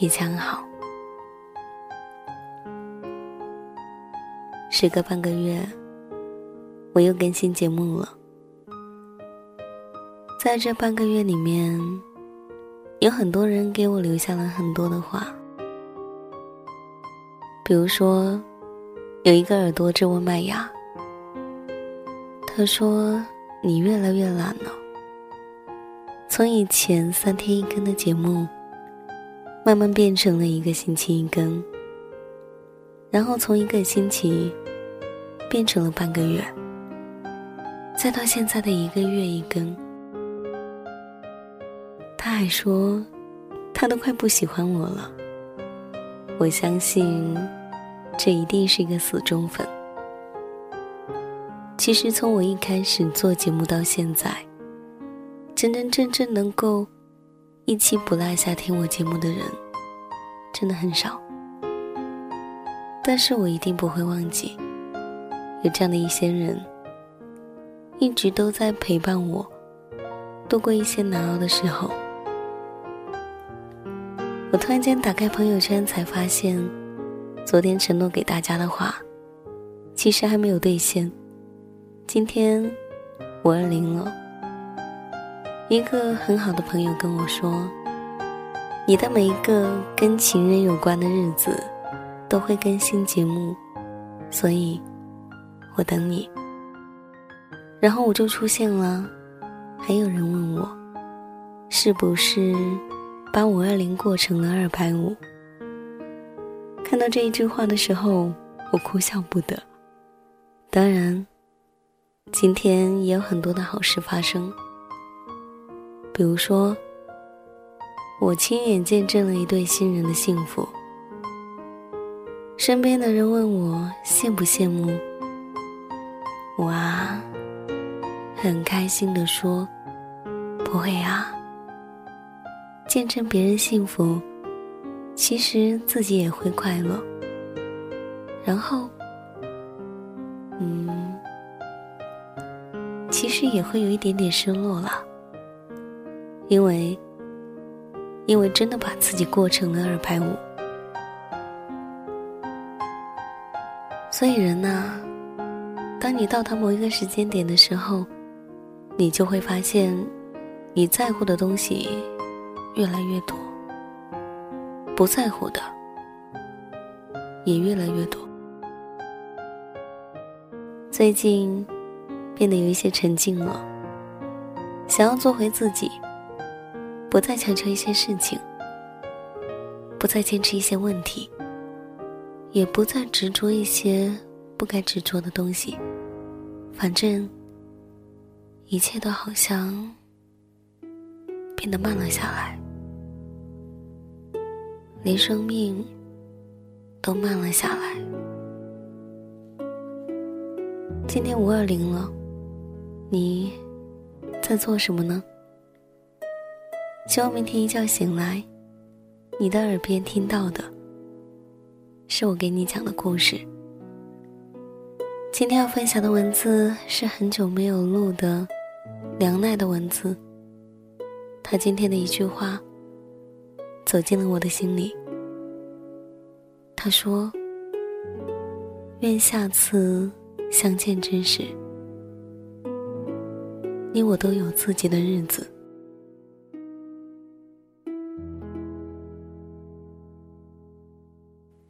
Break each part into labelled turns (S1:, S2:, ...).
S1: 一切好。时隔半个月，我又更新节目了。在这半个月里面，有很多人给我留下了很多的话。比如说，有一个耳朵质问麦芽，他说：“你越来越懒了，从以前三天一更的节目。”慢慢变成了一个星期一更，然后从一个星期变成了半个月，再到现在的一个月一更。他还说，他都快不喜欢我了。我相信，这一定是一个死忠粉。其实从我一开始做节目到现在，真真正正能够。一期不落下听我节目的人，真的很少。但是我一定不会忘记，有这样的一些人，一直都在陪伴我，度过一些难熬的时候。我突然间打开朋友圈，才发现，昨天承诺给大家的话，其实还没有兑现。今天，五二零了。一个很好的朋友跟我说：“你的每一个跟情人有关的日子，都会更新节目，所以，我等你。”然后我就出现了，还有人问我，是不是把五二零过成了二百五？看到这一句话的时候，我哭笑不得。当然，今天也有很多的好事发生。比如说，我亲眼见证了一对新人的幸福。身边的人问我羡不羡慕，我啊，很开心的说，不会啊。见证别人幸福，其实自己也会快乐。然后，嗯，其实也会有一点点失落了。因为，因为真的把自己过成了二百五，所以人呐，当你到达某一个时间点的时候，你就会发现，你在乎的东西越来越多，不在乎的也越来越多。最近变得有一些沉静了，想要做回自己，不再强求一些事情，不再坚持一些问题，也不再执着一些不该执着的东西。反正一切都好像变得慢了下来，连生命都慢了下来。今天五二零了，你在做什么呢？希望明天一觉醒来，你的耳边听到的是我给你讲的故事。今天要分享的文字是很久没有录的梁奈的文字。他今天的一句话走进了我的心里。他说：“愿下次。”相见之时，你我都有自己的日子。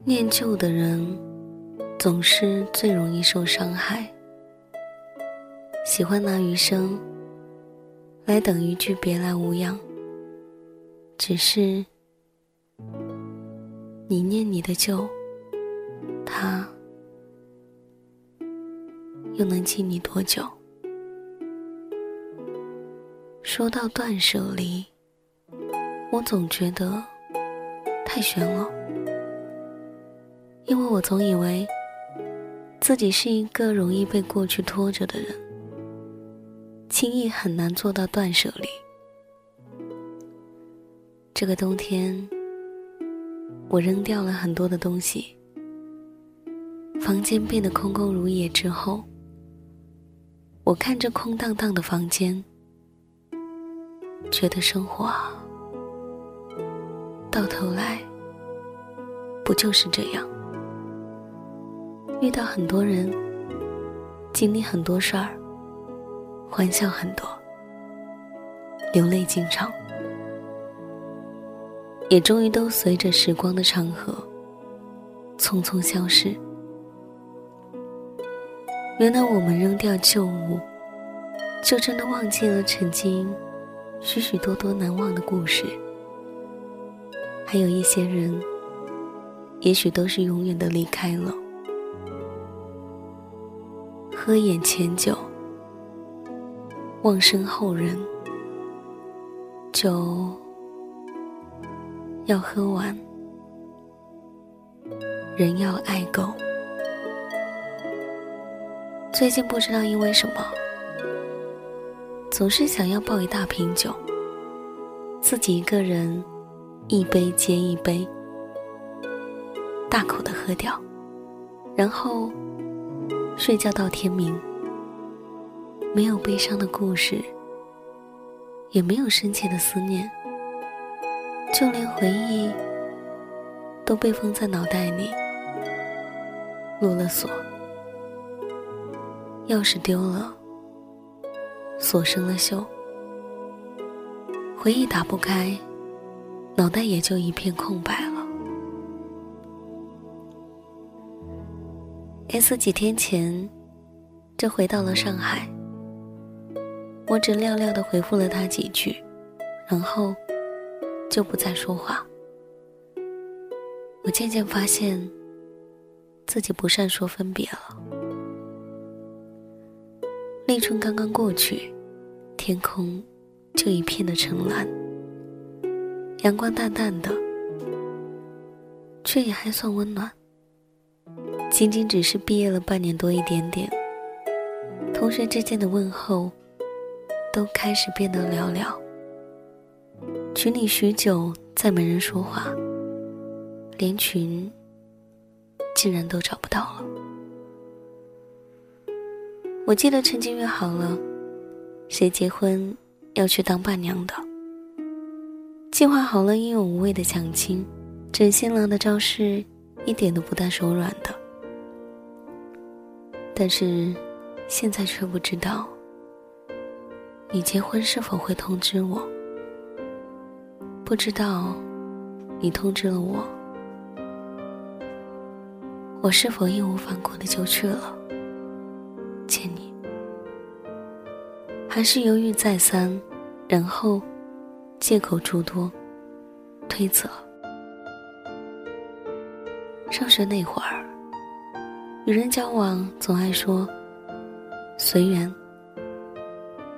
S1: 念旧的人，总是最容易受伤害。喜欢拿余生来等一句别来无恙。只是，你念你的旧，他。又能记你多久？说到断舍离，我总觉得太悬了，因为我总以为自己是一个容易被过去拖着的人，轻易很难做到断舍离。这个冬天，我扔掉了很多的东西，房间变得空空如也之后。我看着空荡荡的房间，觉得生活啊，到头来不就是这样？遇到很多人，经历很多事儿，欢笑很多，流泪经常，也终于都随着时光的长河匆匆消失。原来我们扔掉旧物，就真的忘记了曾经许许多多难忘的故事。还有一些人，也许都是永远的离开了。喝眼前酒，忘身后人，酒要喝完，人要爱够。最近不知道因为什么，总是想要抱一大瓶酒，自己一个人一杯接一杯，大口的喝掉，然后睡觉到天明。没有悲伤的故事，也没有深切的思念，就连回忆都被封在脑袋里，落了锁。钥匙丢了，锁生了锈，回忆打不开，脑袋也就一片空白了。S 几天前就回到了上海，我只寥寥的回复了他几句，然后就不再说话。我渐渐发现自己不善说分别了。立春刚刚过去，天空就一片的澄蓝，阳光淡淡的，却也还算温暖。仅仅只是毕业了半年多一点点，同学之间的问候都开始变得寥寥。群里许久再没人说话，连群竟然都找不到了。我记得曾经约好了，谁结婚要去当伴娘的，计划好了英勇无畏的抢亲，整新郎的招式一点都不带手软的。但是，现在却不知道，你结婚是否会通知我？不知道，你通知了我，我是否义无反顾的就去了？见你还是犹豫再三，然后借口诸多，推责。上学那会儿，与人交往总爱说随缘。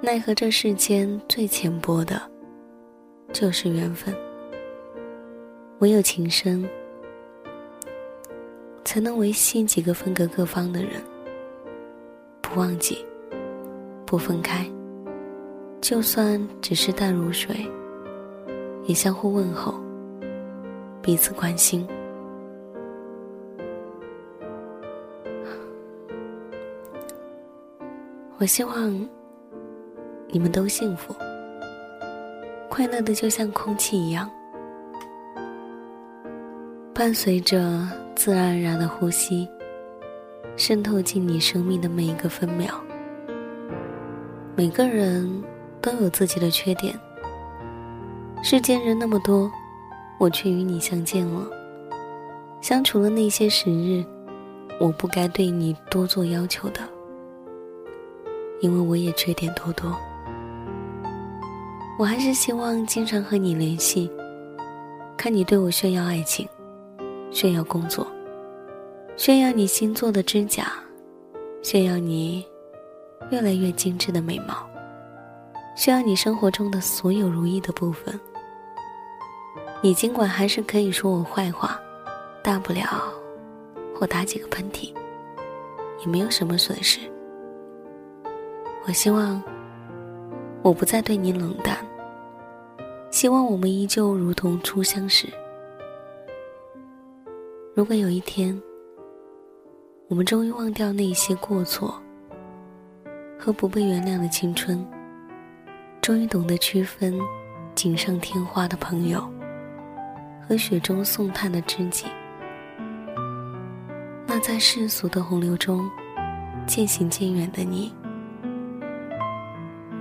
S1: 奈何这世间最浅薄的，就是缘分。唯有情深，才能维系几个分隔各方的人，不忘记，不分开。就算只是淡如水，也相互问候，彼此关心。我希望你们都幸福，快乐的就像空气一样，伴随着自然而然的呼吸，渗透进你生命的每一个分秒。每个人。都有自己的缺点。世间人那么多，我却与你相见了。相处了那些时日，我不该对你多做要求的，因为我也缺点多多。我还是希望经常和你联系，看你对我炫耀爱情，炫耀工作，炫耀你新做的指甲，炫耀你越来越精致的美貌。炫耀你生活中的所有如意的部分。你尽管还是可以说我坏话，大不了或打几个喷嚏，也没有什么损失。我希望我不再对你冷淡，希望我们依旧如同初相识。如果有一天，我们终于忘掉那些过错和不被原谅的青春。终于懂得区分锦上添花的朋友和雪中送炭的知己。那在世俗的洪流中渐行渐远的你，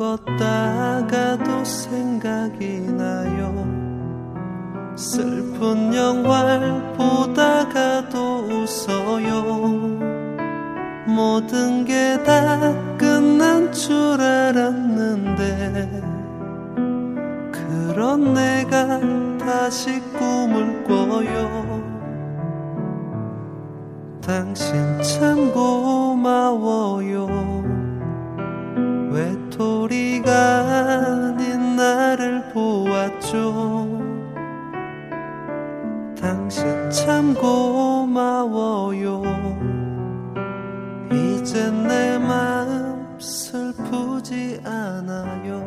S2: 걷다가도 생각이 나요 슬픈 영화를 보다가도 웃어요 모든 게 다 끝난 줄 알았는데 그런 내가 다시 꿈을 꿔요. 당신 참 고마워요 내 마음 슬프지 않아요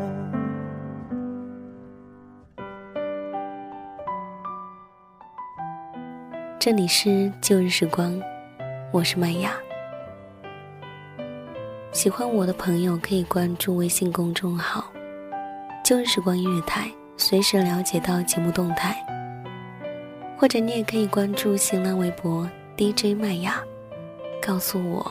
S1: 这里是旧日时光，我是麦雅。喜欢我的朋友可以关注微信公众号“旧日时光音乐台”，随时了解到节目动态。或者你也可以关注新浪微博 DJ 麦雅，告诉我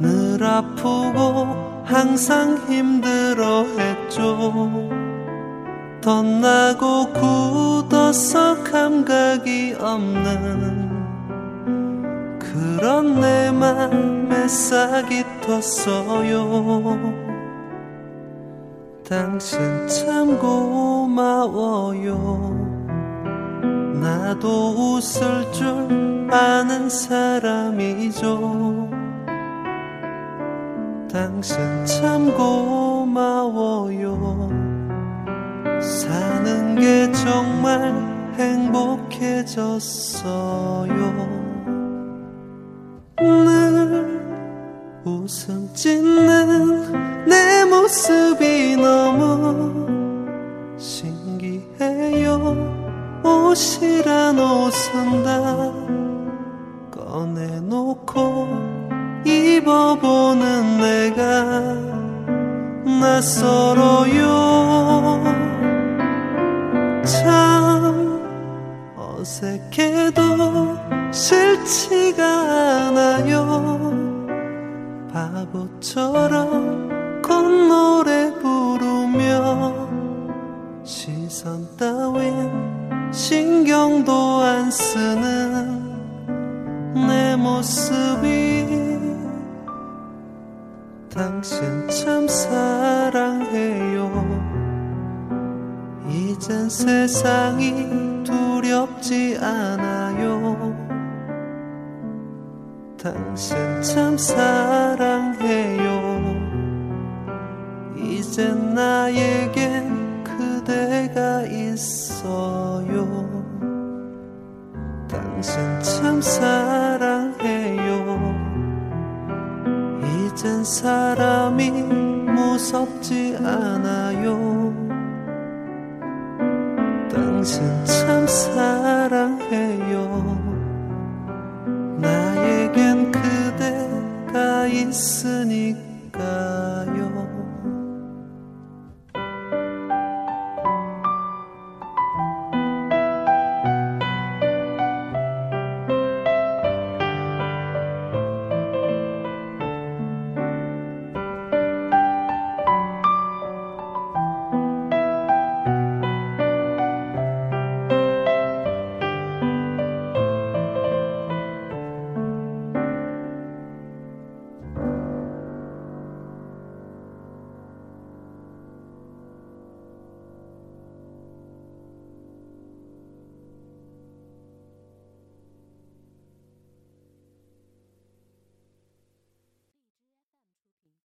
S2: 늘 아프고 항상 힘들어 했죠. 덧나고 굳어서 감각이 없는 그런 내 맘에 싹이 텄어요. 당신 참 고마워요. 나도 웃을 줄 아는 사람이죠 당신 참 고마워요 사는 게 정말 행복해졌어요. 늘 웃음 짓는 내 모습이 너무 신기해요. 옷이란 옷은 다 꺼내놓고 입어보는 내가 낯설어요. 참 어색해도 싫지가 않아요. 바보처럼 콧노래 부르며 시선 따윈 신경도 안 쓰는 내 모습이 당신 참 사랑해요. 이젠 세상이 두렵지 않아요. 당신 참 사랑해요. 이젠 나에겐 그대가 있어요. 당신 참 사랑 사람이 무섭지 않아요. 당신 참 사랑해요. 나에겐 그대가 있으